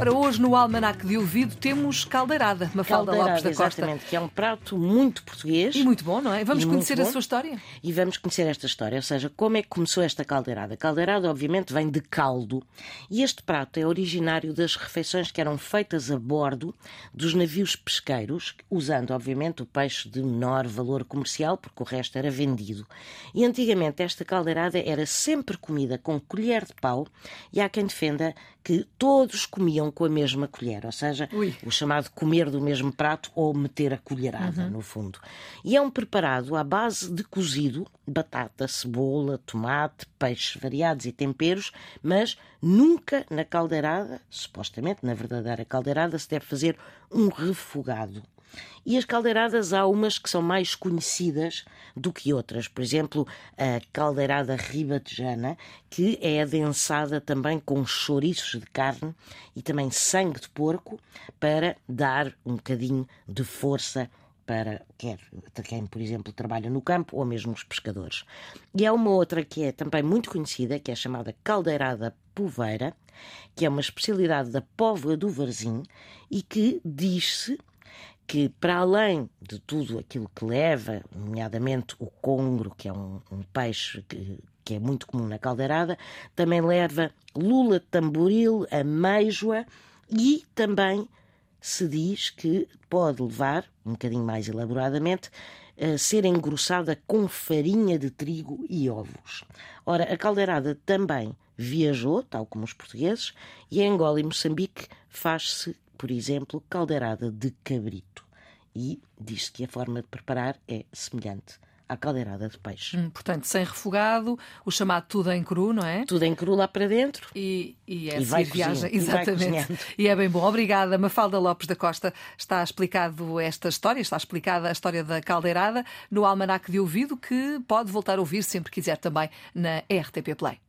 Ora, hoje no Almanac de Ouvido temos caldeirada, Mafalda Caldeirada, Lopes da Costa. exatamente, que é um prato muito português. E muito bom, não é? Vamos conhecer a sua história? E vamos conhecer esta história, ou seja, como é que começou esta caldeirada. A caldeirada, obviamente, vem de caldo. E este prato é originário das refeições que eram feitas a bordo dos navios pesqueiros, usando, obviamente, o peixe de menor valor comercial, porque o resto era vendido. E antigamente esta caldeirada era sempre comida com colher de pau, e há quem defenda que todos comiam com a mesma colher, ou seja, Ui. o chamado comer do mesmo prato ou meter a colherada, no fundo. E é um preparado à base de cozido, batata, cebola, tomate, peixes variados e temperos, mas nunca na caldeirada, supostamente na verdadeira caldeirada, se deve fazer um refogado. E as caldeiradas há umas que são mais conhecidas do que outras. Por exemplo, a caldeirada ribatejana, que é adensada também com chouriços de carne e também sangue de porco para dar um bocadinho de força para quer quem, por exemplo, trabalha no campo ou mesmo os pescadores. E há uma outra que é também muito conhecida, que é chamada caldeirada poveira, que é uma especialidade da Póvoa do Varzim e que diz-se que, para além de tudo aquilo que leva, nomeadamente o congro, que é um, um peixe que, que é muito comum na caldeirada, também leva lula tamboril, ameijoa e também se diz que pode levar, um bocadinho mais elaboradamente, a ser engrossada com farinha de trigo e ovos. Ora, a caldeirada também viajou, tal como os portugueses, e em Angola e Moçambique faz-se, por exemplo, caldeirada de cabrito. E diz-se que a forma de preparar é semelhante à caldeirada de peixe. Hum, Portanto, sem refogado, o chamado tudo em cru, não é? Tudo em cru lá para dentro. E, e é E vai seguir viagem, e vai exatamente. cozinhando. E é bem bom. Obrigada, Mafalda Lopes da Costa. Está explicado esta história, está explicada a história da caldeirada no Almanac de Ouvido, que pode voltar a ouvir sempre quiser também na RTP Play.